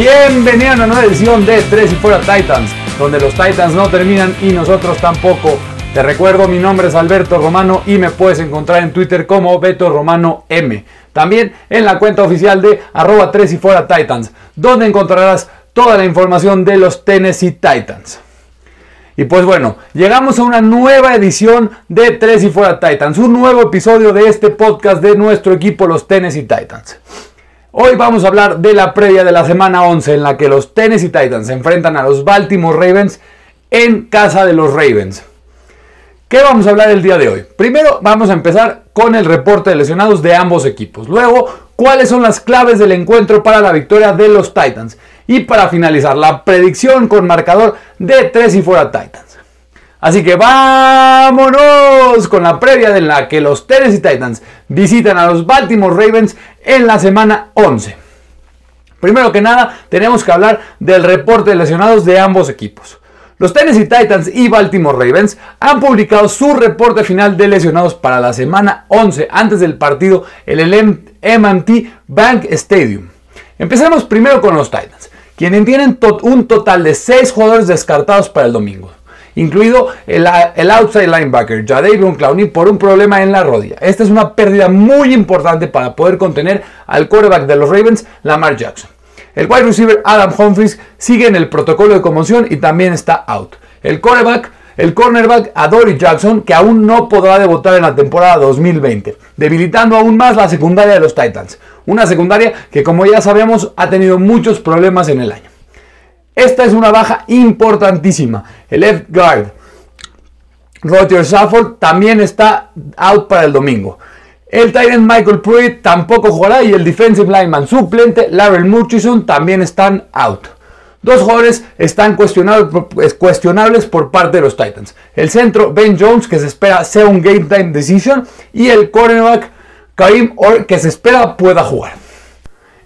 Bienvenido a una nueva edición de 3 y fuera Titans, donde los Titans no terminan y nosotros tampoco. Te recuerdo, mi nombre es Alberto Romano y me puedes encontrar en Twitter como Beto Romano M. También en la cuenta oficial de arroba 3 y fuera Titans, donde encontrarás toda la información de los Tennessee Titans. Y pues bueno, llegamos a una nueva edición de 3 y fuera Titans, un nuevo episodio de este podcast de nuestro equipo, los Tennessee Titans. Hoy vamos a hablar de la previa de la semana 11 en la que los Tennessee Titans se enfrentan a los Baltimore Ravens en casa de los Ravens. ¿Qué vamos a hablar el día de hoy? Primero vamos a empezar con el reporte de lesionados de ambos equipos. Luego, cuáles son las claves del encuentro para la victoria de los Titans. Y para finalizar, la predicción con marcador de 3 y fuera Titans. Así que vámonos con la previa de la que los Tennessee Titans visitan a los Baltimore Ravens en la semana 11. Primero que nada, tenemos que hablar del reporte de lesionados de ambos equipos. Los Tennessee Titans y Baltimore Ravens han publicado su reporte final de lesionados para la semana 11 antes del partido en el MT Bank Stadium. Empecemos primero con los Titans, quienes tienen un total de 6 jugadores descartados para el domingo incluido el, outside linebacker Jadavion Clowney por un problema en la rodilla. Esta es una pérdida muy importante para poder contener al quarterback de los Ravens, Lamar Jackson. El wide receiver Adam Humphries sigue en el protocolo de conmoción y también está out. El quarterback el cornerback Adoree Jackson, que aún no podrá debutar en la temporada 2020, debilitando aún más la secundaria de los Titans. Una secundaria que, como ya sabemos, ha tenido muchos problemas en el año. Esta es una baja importantísima. El left guard Roger Safford también está out para el domingo. El Tyrant Michael Pruitt tampoco jugará y el defensive lineman suplente Larry Murchison también están out. Dos jugadores están cuestionables por parte de los Titans. El centro Ben Jones que se espera sea un game time decision y el cornerback Karim Orr que se espera pueda jugar.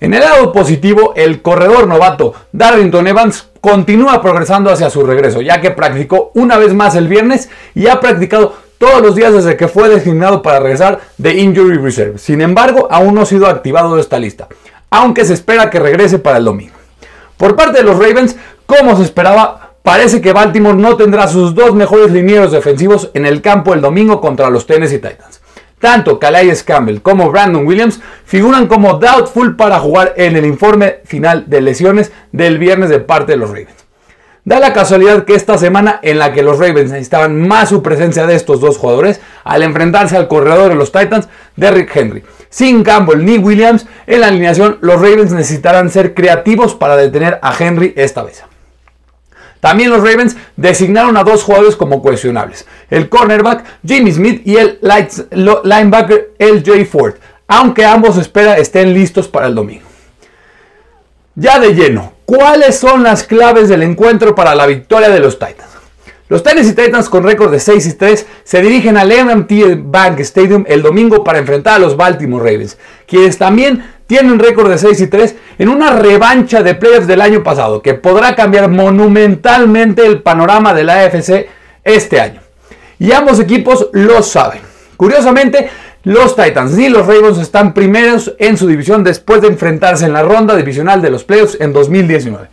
En el lado positivo, el corredor novato Darrington Evans continúa progresando hacia su regreso, ya que practicó una vez más el viernes y ha practicado todos los días desde que fue designado para regresar de Injury Reserve. Sin embargo, aún no ha sido activado de esta lista, aunque se espera que regrese para el domingo. Por parte de los Ravens, como se esperaba, parece que Baltimore no tendrá sus dos mejores linieros defensivos en el campo el domingo contra los Tennessee Titans. Tanto Calais Campbell como Brandon Williams figuran como doubtful para jugar en el informe final de lesiones del viernes de parte de los Ravens. Da la casualidad que esta semana en la que los Ravens necesitaban más su presencia de estos dos jugadores, al enfrentarse al corredor de los Titans, Derrick Henry. Sin Campbell ni Williams en la alineación, los Ravens necesitarán ser creativos para detener a Henry esta vez. También los Ravens designaron a dos jugadores como cuestionables, el cornerback Jimmy Smith y el linebacker LJ Ford, aunque ambos espera estén listos para el domingo. Ya de lleno, ¿cuáles son las claves del encuentro para la victoria de los Titans? Los Tennessee Titans con récord de 6 y 3 se dirigen al MMT Bank Stadium el domingo para enfrentar a los Baltimore Ravens, quienes también tiene un récord de 6 y 3 en una revancha de playoffs del año pasado que podrá cambiar monumentalmente el panorama de la AFC este año. Y ambos equipos lo saben. Curiosamente, los Titans y los Ravens están primeros en su división después de enfrentarse en la ronda divisional de los playoffs en 2019.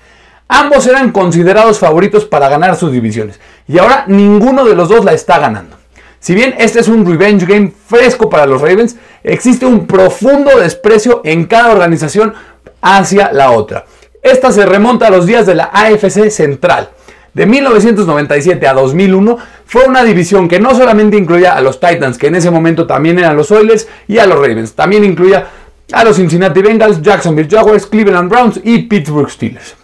Ambos eran considerados favoritos para ganar sus divisiones y ahora ninguno de los dos la está ganando. Si bien este es un revenge game fresco para los Ravens, existe un profundo desprecio en cada organización hacia la otra. Esta se remonta a los días de la AFC Central. De 1997 a 2001 fue una división que no solamente incluía a los Titans, que en ese momento también eran los Oilers, y a los Ravens, también incluía a los Cincinnati Bengals, Jacksonville Jaguars, Cleveland Browns y Pittsburgh Steelers.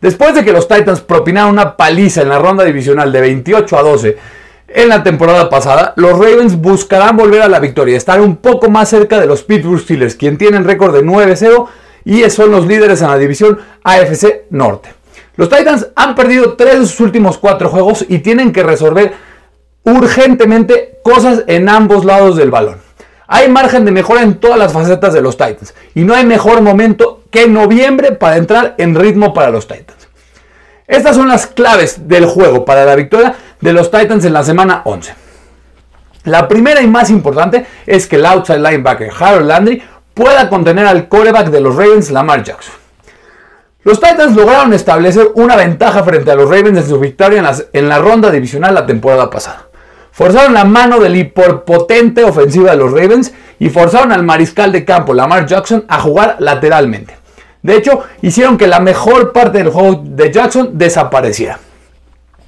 Después de que los Titans propinaron una paliza en la ronda divisional de 28 a 12 en la temporada pasada, los Ravens buscarán volver a la victoria, estar un poco más cerca de los Pittsburgh Steelers, quien tienen récord de 9-0 y son los líderes en la división AFC Norte. Los Titans han perdido tres de sus últimos cuatro juegos y tienen que resolver urgentemente cosas en ambos lados del balón. Hay margen de mejora en todas las facetas de los Titans y no hay mejor momento que noviembre para entrar en ritmo para los Titans. Estas son las claves del juego para la victoria de los Titans en la semana 11. La primera y más importante es que el outside linebacker Harold Landry pueda contener al coreback de los Ravens, Lamar Jackson. Los Titans lograron establecer una ventaja frente a los Ravens en su victoria en, en la ronda divisional la temporada pasada. Forzaron la mano del hiperpotente ofensiva de los Ravens y forzaron al mariscal de campo, Lamar Jackson, a jugar lateralmente. De hecho, hicieron que la mejor parte del juego de Jackson desapareciera.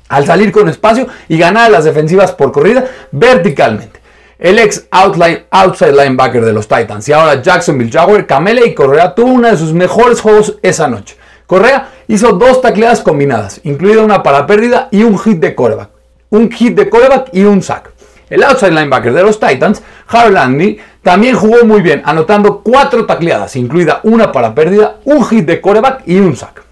Al salir con espacio y ganar las defensivas por corrida verticalmente. El ex outside linebacker de los Titans y ahora Jacksonville Jaguar, Camele y Correa tuvo uno de sus mejores juegos esa noche. Correa hizo dos tacleadas combinadas, incluida una para pérdida y un hit de coreback. Un hit de coreback y un sack. El outside linebacker de los Titans, Harold Landry, también jugó muy bien, anotando cuatro tacleadas, incluida una para pérdida, un hit de coreback y un sack.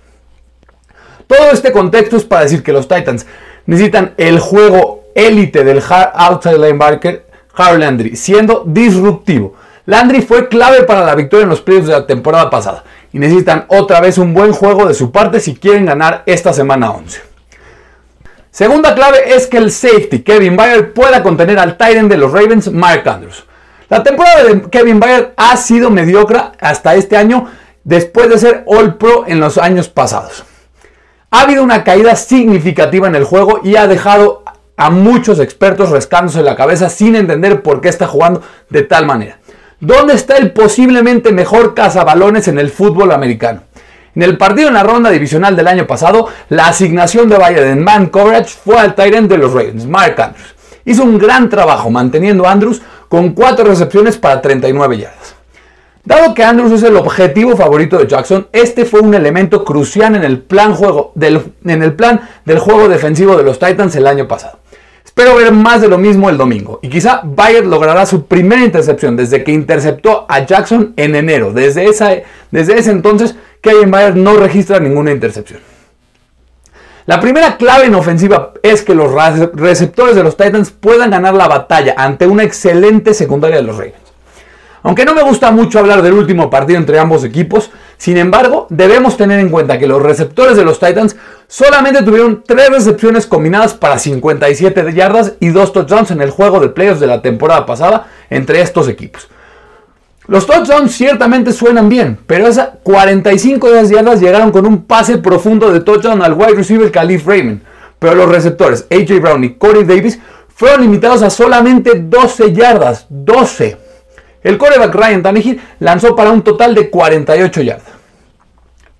Todo este contexto es para decir que los Titans necesitan el juego élite del outside linebacker Harold Landry, siendo disruptivo. Landry fue clave para la victoria en los playoffs de la temporada pasada y necesitan otra vez un buen juego de su parte si quieren ganar esta semana 11. Segunda clave es que el safety Kevin Byard pueda contener al Titan de los Ravens, Mark Andrews. La temporada de Kevin Byard ha sido mediocre hasta este año después de ser All Pro en los años pasados. Ha habido una caída significativa en el juego y ha dejado a muchos expertos rescándose la cabeza sin entender por qué está jugando de tal manera. ¿Dónde está el posiblemente mejor cazabalones en el fútbol americano? En el partido en la ronda divisional del año pasado, la asignación de Bayern en man coverage fue al Tyrant de los Ravens, Mark Andrews. Hizo un gran trabajo manteniendo a Andrews con 4 recepciones para 39 yardas. Dado que Andrews es el objetivo favorito de Jackson, este fue un elemento crucial en el plan, juego en el plan del juego defensivo de los Titans el año pasado. Espero ver más de lo mismo el domingo y quizá Bayer logrará su primera intercepción desde que interceptó a Jackson en enero. Desde, esa, desde ese entonces, Kevin Bayer no registra ninguna intercepción. La primera clave en ofensiva es que los receptores de los Titans puedan ganar la batalla ante una excelente secundaria de los Ravens. Aunque no me gusta mucho hablar del último partido entre ambos equipos, sin embargo, debemos tener en cuenta que los receptores de los Titans solamente tuvieron 3 recepciones combinadas para 57 yardas y 2 touchdowns en el juego de playoffs de la temporada pasada entre estos equipos. Los touchdowns ciertamente suenan bien, pero esas 45 de yardas llegaron con un pase profundo de touchdown al wide receiver Khalif Raymond. Pero los receptores AJ Brown y Corey Davis fueron limitados a solamente 12 yardas. 12. El coreback Ryan Tannehill lanzó para un total de 48 yardas.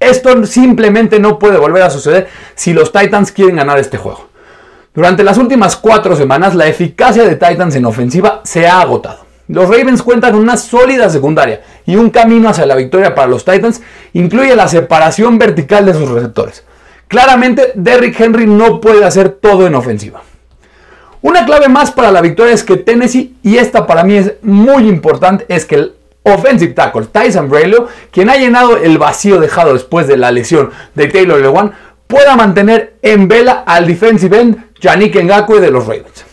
Esto simplemente no puede volver a suceder si los Titans quieren ganar este juego. Durante las últimas cuatro semanas, la eficacia de Titans en ofensiva se ha agotado. Los Ravens cuentan con una sólida secundaria y un camino hacia la victoria para los Titans incluye la separación vertical de sus receptores. Claramente, Derrick Henry no puede hacer todo en ofensiva. Una clave más para la victoria es que Tennessee, y esta para mí es muy importante, es que el offensive tackle Tyson Braylio, quien ha llenado el vacío dejado después de la lesión de Taylor Lewan, pueda mantener en vela al defensive end Yannick Ngakwe de los Ravens.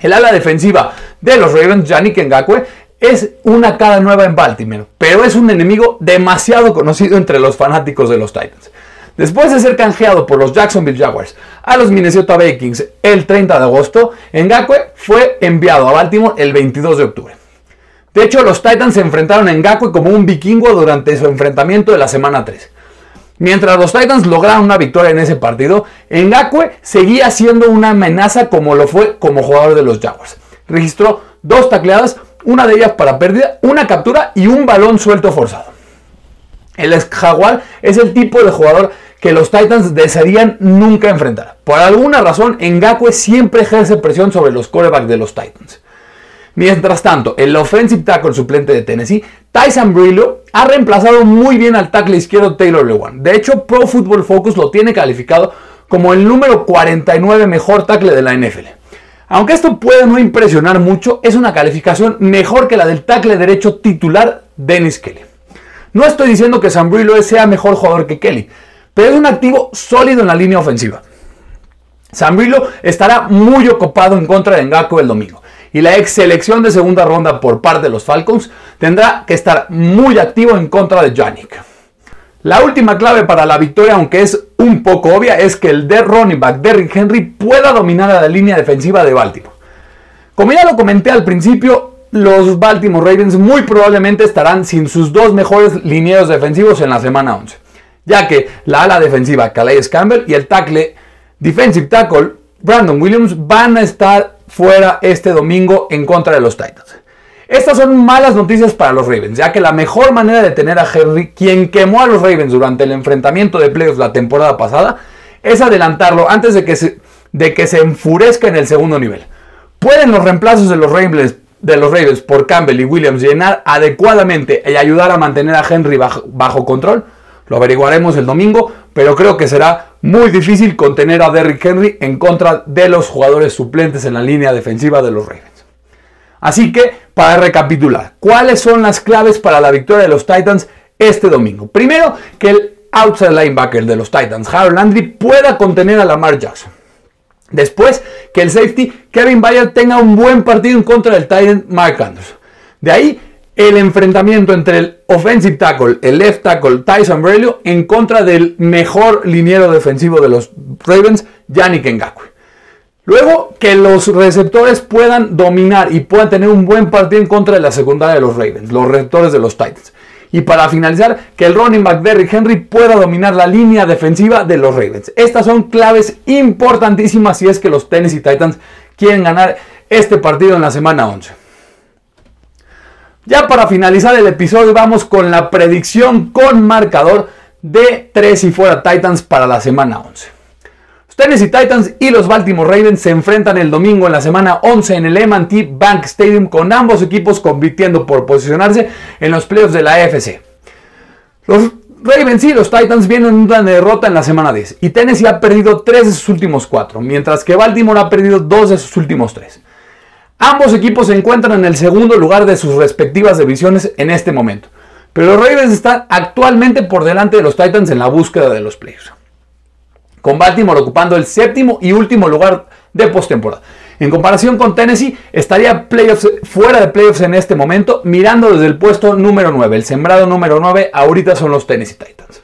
El ala defensiva de los Ravens, Yannick Ngakwe, es una cara nueva en Baltimore, pero es un enemigo demasiado conocido entre los fanáticos de los Titans. Después de ser canjeado por los Jacksonville Jaguars a los Minnesota Vikings el 30 de agosto, Ngakwe fue enviado a Baltimore el 22 de octubre. De hecho, los Titans se enfrentaron a Ngakwe como un vikingo durante su enfrentamiento de la semana 3. Mientras los Titans lograron una victoria en ese partido, Ngakwe seguía siendo una amenaza como lo fue como jugador de los Jaguars. Registró dos tacleadas, una de ellas para pérdida, una captura y un balón suelto forzado. El Jaguar es el tipo de jugador que los Titans desearían nunca enfrentar. Por alguna razón, Ngakwe siempre ejerce presión sobre los quarterbacks de los Titans. Mientras tanto, el offensive tackle suplente de Tennessee, Tyson Brillo, ha reemplazado muy bien al tackle izquierdo Taylor Lewan. De hecho, Pro Football Focus lo tiene calificado como el número 49 mejor tackle de la NFL. Aunque esto puede no impresionar mucho, es una calificación mejor que la del tackle derecho titular Dennis Kelly. No estoy diciendo que Sam Brillo sea mejor jugador que Kelly, pero es un activo sólido en la línea ofensiva. Zambrillo estará muy ocupado en contra de Ngako el domingo. Y la ex selección de segunda ronda por parte de los Falcons tendrá que estar muy activo en contra de Yannick. La última clave para la victoria, aunque es un poco obvia, es que el de running back Derrick Henry pueda dominar a la línea defensiva de Baltimore. Como ya lo comenté al principio, los Baltimore Ravens muy probablemente estarán sin sus dos mejores linieros defensivos en la semana 11. ya que la ala defensiva Calais Campbell y el tackle defensive tackle Brandon Williams van a estar fuera este domingo en contra de los Titans. Estas son malas noticias para los Ravens, ya que la mejor manera de tener a Henry, quien quemó a los Ravens durante el enfrentamiento de playoffs la temporada pasada, es adelantarlo antes de que se, de que se enfurezca en el segundo nivel. ¿Pueden los reemplazos de los, Ravens, de los Ravens por Campbell y Williams llenar adecuadamente y ayudar a mantener a Henry bajo, control? Lo averiguaremos el domingo, pero creo que será muy difícil contener a Derrick Henry en contra de los jugadores suplentes en la línea defensiva de los Ravens. Así que, para recapitular, ¿cuáles son las claves para la victoria de los Titans este domingo? Primero, que el outside linebacker de los Titans, Harold Landry, pueda contener a Lamar Jackson. Después, que el safety Kevin Bayard tenga un buen partido en contra del Titan Mark Anderson. De ahí, el enfrentamiento entre el offensive tackle, el left tackle Tyson Brelio, en contra del mejor liniero defensivo de los Ravens, Yannick Ngakwe. Luego que los receptores puedan dominar y puedan tener un buen partido en contra de la secundaria de los Ravens, los receptores de los Titans. Y para finalizar, que el running back Derrick Henry pueda dominar la línea defensiva de los Ravens. Estas son claves importantísimas si es que los Tennessee Titans quieren ganar este partido en la semana 11. Ya para finalizar el episodio vamos con la predicción con marcador de 3 y fuera Titans para la semana 11. Tennessee Titans y los Baltimore Ravens se enfrentan el domingo en la semana 11 en el M&T Bank Stadium con ambos equipos compitiendo por posicionarse en los playoffs de la AFC. Los Ravens y los Titans vienen una derrota en la semana 10 y Tennessee ha perdido 3 de sus últimos 4, mientras que Baltimore ha perdido 2 de sus últimos 3. Ambos equipos se encuentran en el segundo lugar de sus respectivas divisiones en este momento, pero los Ravens están actualmente por delante de los Titans en la búsqueda de los playoffs con Baltimore ocupando el séptimo y último lugar de postemporada. En comparación con Tennessee, estaría fuera de playoffs en este momento, mirando desde el puesto número 9. El sembrado número 9 ahorita son los Tennessee Titans.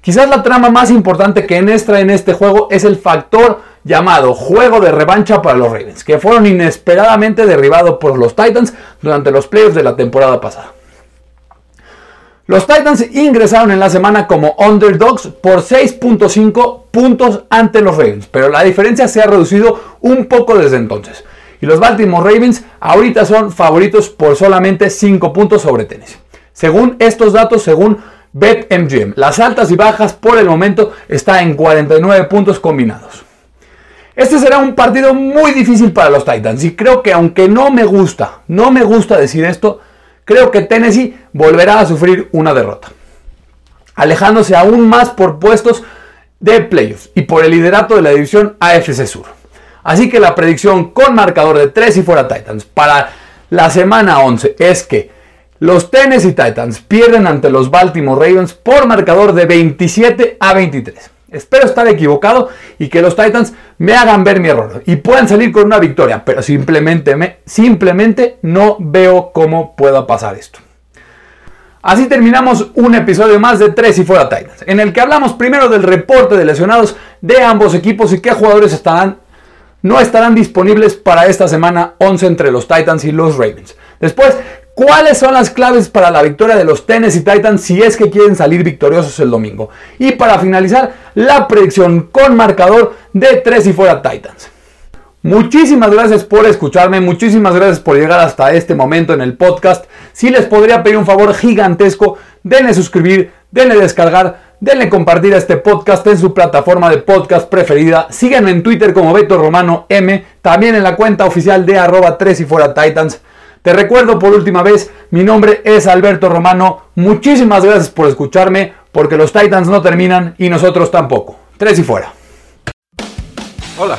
Quizás la trama más importante que entra en este juego es el factor llamado juego de revancha para los Ravens, que fueron inesperadamente derribados por los Titans durante los playoffs de la temporada pasada. Los Titans ingresaron en la semana como underdogs por 6.5 puntos ante los Ravens, pero la diferencia se ha reducido un poco desde entonces. Y los Baltimore Ravens ahorita son favoritos por solamente 5 puntos sobre Tennessee. Según estos datos, según BetMGM, las altas y bajas por el momento están en 49 puntos combinados. Este será un partido muy difícil para los Titans y creo que aunque no me gusta, no me gusta decir esto, creo que Tennessee volverá a sufrir una derrota, alejándose aún más por puestos de playoffs y por el liderato de la división AFC Sur. Así que la predicción con marcador de 3 y fuera Titans para la semana 11 es que los Tennessee Titans pierden ante los Baltimore Ravens por marcador de 27 a 23. Espero estar equivocado y que los Titans me hagan ver mi error y puedan salir con una victoria, pero simplemente, me, simplemente no veo cómo pueda pasar esto. Así terminamos un episodio más de Tres y Fuera Titans, en el que hablamos primero del reporte de lesionados de ambos equipos y qué jugadores no estarán disponibles para esta semana 11 entre los Titans y los Ravens. Después, ¿Cuáles son las claves para la victoria de los Tennessee Titans si es que quieren salir victoriosos el domingo? Y para finalizar, la predicción con marcador de 3 y fuera Titans. Muchísimas gracias por escucharme, muchísimas gracias por llegar hasta este momento en el podcast. Si les podría pedir un favor gigantesco, denle suscribir, denle descargar, denle compartir este podcast en su plataforma de podcast preferida. Síganme en Twitter como Beto Romano M, también en la cuenta oficial de arroba 3 y fuera Titans. Te recuerdo por última vez, mi nombre es Alberto Romano. Muchísimas gracias por escucharme, porque los Titans no terminan y nosotros tampoco. Tres y fuera. Hola,